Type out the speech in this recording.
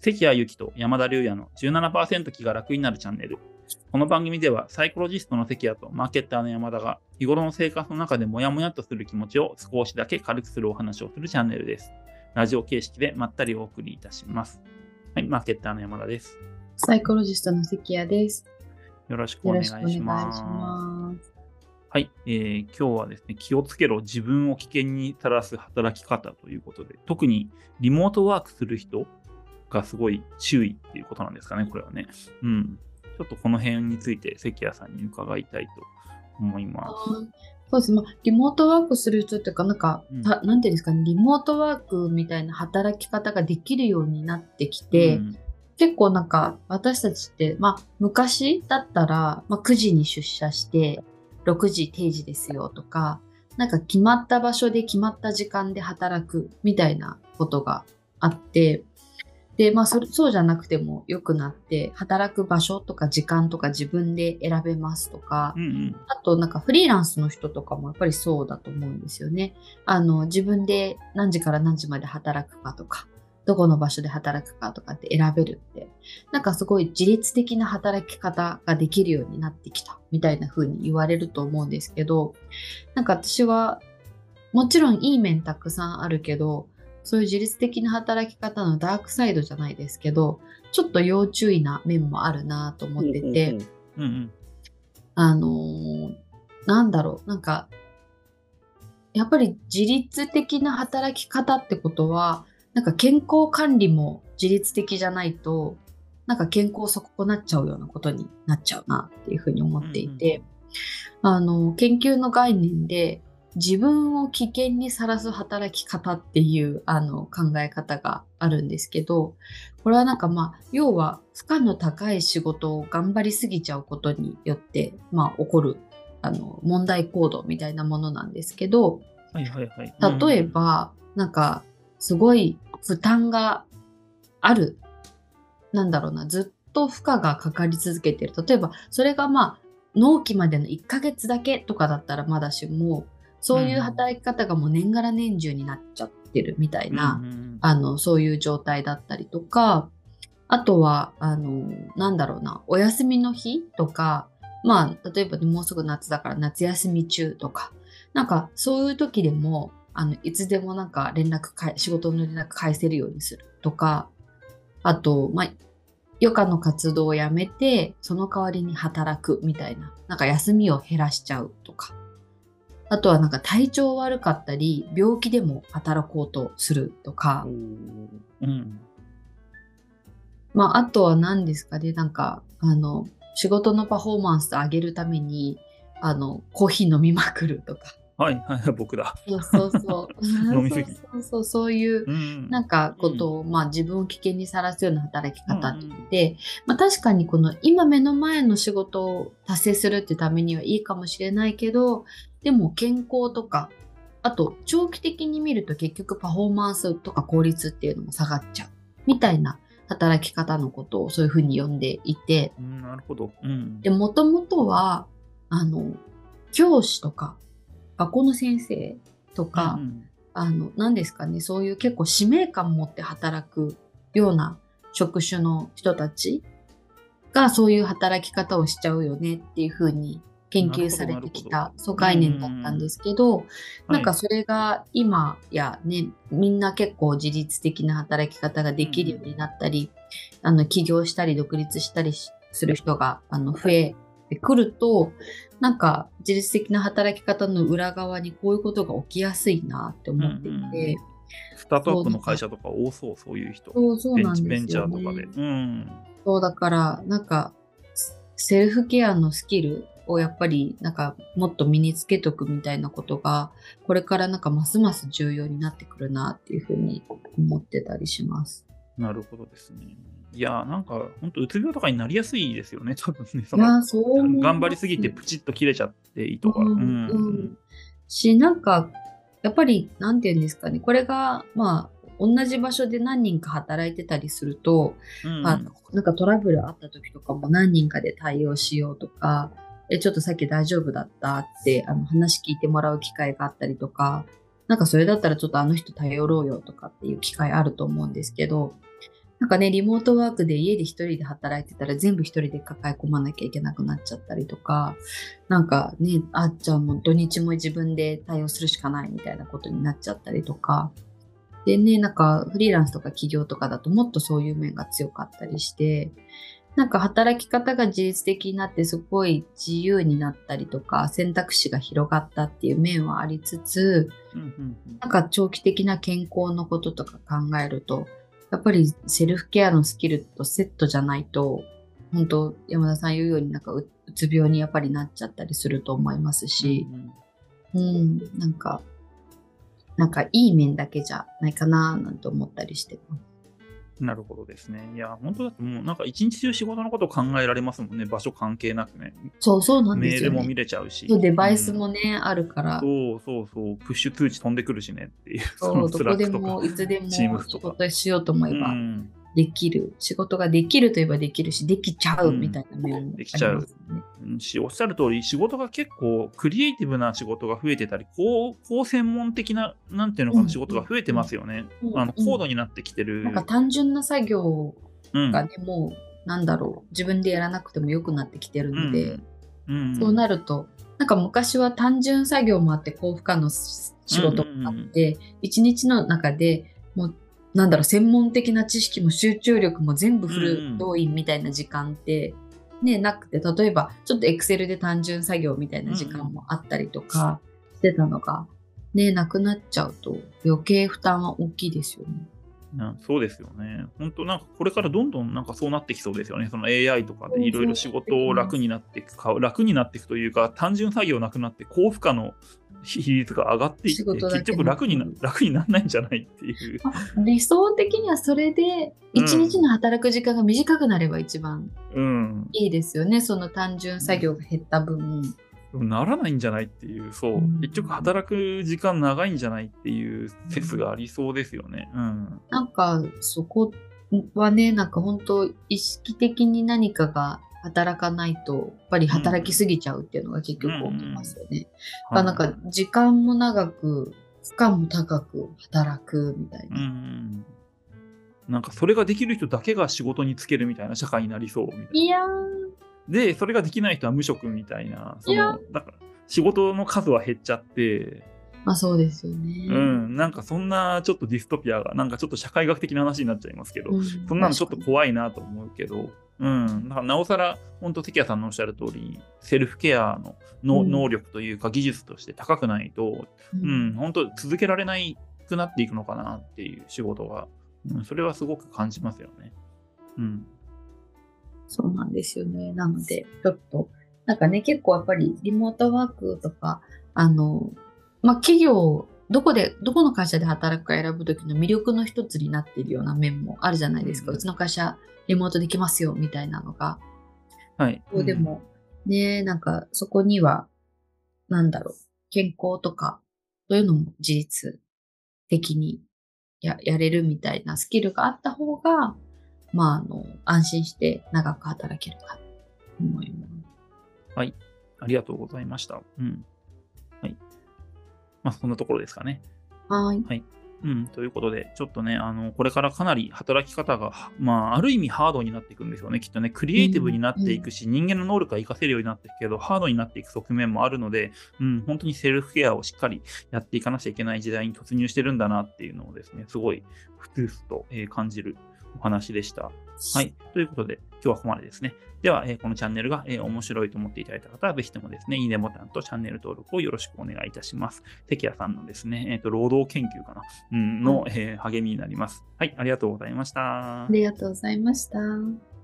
関谷由紀と山田龍也の17%気が楽になるチャンネル。この番組ではサイコロジストの関谷とマーケッターの山田が日頃の生活の中でモヤモヤっとする気持ちを少しだけ軽くするお話をするチャンネルです。ラジオ形式でまったりお送りいたします。はい、マーケッターの山田です。サイコロジストの関谷です。よろしくお願いしよろしくお願いします。ます。はい、えー今日はですね、気をつけろ、自分を危険にさらす働き方ということで、特にリモートワークする人がすごい注意っていうことなんですかね、これはね。うん。ちょっとこの辺について関谷さんに伺いたいと思います。そうです。まあ、リモートワークする人っていうか、なんか、うんたなんていうんですかね、リモートワークみたいな働き方ができるようになってきて、うん結構なんか、私たちって、まあ、昔だったら、まあ、9時に出社して、6時定時ですよとか、なんか決まった場所で決まった時間で働くみたいなことがあって、で、まあそれ、そうじゃなくても良くなって、働く場所とか時間とか自分で選べますとか、うんうんあとなんかフリーランスの人とかもやっぱりそうだと思うんですよね。あの、自分で何時から何時まで働くかとか、どこの場所で働くかとかって選べるって、なんかすごい自律的な働き方ができるようになってきたみたいな風に言われると思うんですけど、なんか私はもちろんいい面たくさんあるけど、そういう自律的な働き方のダークサイドじゃないですけど、ちょっと要注意な面もあるなと思ってて、うんうんあのーなんだろう、なんか、やっぱり自律的な働き方ってことは、なんか健康管理も自律的じゃないと、なんか健康損なっちゃうようなことになっちゃうなっていうふうに思っていて、あの、研究の概念で、自分を危険にさらす働き方っていうあの考え方があるんですけど、これはなんかまあ、要は負荷の高い仕事を頑張りすぎちゃうことによって、まあ起こるあの問題行動みたいなものなんですけど、はいはいはい。例えば、なんかすごい負担がある。なんだろうな、ずっと負荷がかかり続けてる。例えば、それがまあ、納期までの1ヶ月だけとかだったらまだしも、そういう働き方がもう年がら年中になっちゃってるみたいな、うんうんあの、そういう状態だったりとか、あとは、あの、なんだろうな、お休みの日とか、まあ、例えばもうすぐ夏だから夏休み中とか、なんかそういう時でも、あの、いつでもなんか連絡かえ、仕事の連絡返せるようにするとか、あと、まあ、余暇の活動をやめて、その代わりに働くみたいな、なんか休みを減らしちゃうとか、あとはなんか体調悪かったり、病気でも働こうとするとか、うんまあ、あとは何ですかね、なんか、あの、仕事のパフォーマンスを上げるために、あの、コーヒー飲みまくるとか。はいはい、僕だ。そうそうそう。飲みすぎそうそうそう、いう、うんなんか、ことを、まあ、自分を危険にさらすような働き方って言って、まあ、確かにこの、今目の前の仕事を達成するってためにはいいかもしれないけど、でも健康とか、あと、長期的に見ると結局パフォーマンスとか効率っていうのも下がっちゃう。みたいな働き方のことをそういうふうに呼んでいて、うんなるほど。うんで、もともとは、あの、教師とか、学校の先生とか、うんあの、何ですかね、そういう結構使命感持って働くような職種の人たちがそういう働き方をしちゃうよねっていうふうに研究されてきたそう概念だったんですけど、なんかはいそれが今やね、みんな結構自律的な働き方ができるようになったり、あの、起業したり独立したりしする人があの増えてくると、なんか自律的な働き方の裏側にこういうことが起きやすいなって思っていて、スタートアップの会社とか多そう、そういう人。そうそうなんですよ、ね。チベンチャーとかで。うん。そうだから、なんか、セルフケアのスキルをやっぱり、なんか、もっと身につけとくみたいなことが、これからなんかますます重要になってくるなっていうふうに思ってたりします。なるほどですね。いやー、なんか、本当うつ病とかになりやすいですよね、多分ね。そのそう頑張りすぎてプチッと切れちゃって糸が。ううんん。うんし、なんか、やっぱり、なんて言うんですかね、これが、まあ、同じ場所で何人か働いてたりすると、うんあのなんかトラブルあった時とかも何人かで対応しようとか、え、ちょっとさっき大丈夫だったってあの話聞いてもらう機会があったりとか、なんかそれだったらちょっとあの人頼ろうよとかっていう機会あると思うんですけど、なんかね、リモートワークで家で一人で働いてたら全部一人で抱え込まなきゃいけなくなっちゃったりとか、なんかね、あっちゃんも土日も自分で対応するしかないみたいなことになっちゃったりとか、でね、なんかフリーランスとか企業とかだともっとそういう面が強かったりして、なんか働き方が自律的になってすごい自由になったりとか選択肢が広がったっていう面はありつつ、なんか長期的な健康のこととか考えるとやっぱりセルフケアのスキルとセットじゃないと本当山田さん言うようになんかうつ病にやっぱりなっちゃったりすると思いますし、うん、うん、なんかなんかいい面だけじゃないかななんて思ったりしてます。なるほどですね。いや、本当だともうなんか一日中仕事のこと考えられますもんね、場所関係なくね。そうそうなんですよ、ね、メールも見れちゃうし。そうデバイスもね、うん、あるから。そうそうそう、プッシュ通知飛んでくるしねっていう。そう、どこでもいつでも仕事しようと思えば。うんできる仕事ができるといえばできるしできちゃうみたいな面もあります、ね、できちゃう、うん、しおっしゃる通り仕事が結構クリエイティブな仕事が増えてたり高高専門的ななんていうのかな、仕事が増えてますよね、あの高度になってきてる、なんか単純な作業がね、もうなんだろう。自分でやらなくてもよくなってきてるので、そうなるとなんか昔は単純作業もあって高負荷の仕事もあって、一日の中でもうなんだろう専門的な知識も集中力も全部フル動員みたいな時間って、ね、なくて例えばちょっとエクセルで単純作業みたいな時間もあったりとかしてたのが、ね、なくなっちゃうと余計負担は大きいですよね。そうですよね。本当なんかこれからどんどんなんかそうなってきそうですよね。その AI とかでいろいろ仕事を楽になっていくか、楽になっていくというか、単純作業なくなって高負荷の 比率が上がっていって、結局楽にな楽にならないんじゃないっていう。理想的にはそれで、一日の働く時間が短くなれば一番いいですよね。うん、その単純作業が減った分。ならないんじゃないっていう、そう、うん、結局働く時間長いんじゃないっていう説がありそうですよね。うん。なんか、そこはね、なんか本当意識的に何かが働かないと、やっぱり働きすぎちゃうっていうのが結局起きますよね。うんうん、なんか時間も長く、負荷も高く働くみたいな。うん、なんかそれができる人だけが仕事に就けるみたいな社会になりそうみたいな。いやで、それができない人は無職みたいな。そのだから仕事の数は減っちゃって、まあそうですよね。うん、なんかそんなちょっとディストピアが、なんかちょっと社会学的な話になっちゃいますけど、うん、そんなのちょっと怖いなと思うけど、うん、なおさら、本当、関谷さんのおっしゃる通り、セルフケアのの、うん、能力というか、技術として高くないと、うん、うん、本当、続けられないくなっていくのかなっていう仕事が、うん、それはすごく感じますよね。うん。そうなんですよね。なので、ちょっと、なんかね、結構やっぱりリモートワークとか、あの、まあ、企業、どこで、どこの会社で働くか選ぶときの魅力の一つになっているような面もあるじゃないですか。うん、うちの会社、リモートできますよ、みたいなのが。はい。でも、うん、ね、なんか、そこには、なんだろう、健康とか、そういうのも自律的にややれるみたいなスキルがあった方が、まあ、あの、安心して長く働けるかと思います。はい。ありがとうございました。うん。はい。まあ、そんなところですかね。はい。はい。うん、ということで、ちょっとね、あの、これからかなり働き方が、まあ、ある意味ハードになっていくんですよね。きっとね、クリエイティブになっていくし、うん、人間の能力が活かせるようになっていくけど、ハードになっていく側面もあるので、うん、本当にセルフケアをしっかりやっていかなきゃいけない時代に突入してるんだなっていうのをですね、すごい、ふつふつと感じるお話でした。はい。ということで、今日はここまでですね。では、えー、このチャンネルが、えー、面白いと思っていただいた方は、ぜひともですね、いいねボタンとチャンネル登録をよろしくお願いいたします。関谷さんのですね、えっ、ー、と、労働研究かな、うん、の、え励みになります。はい、ありがとうございました。ありがとうございました。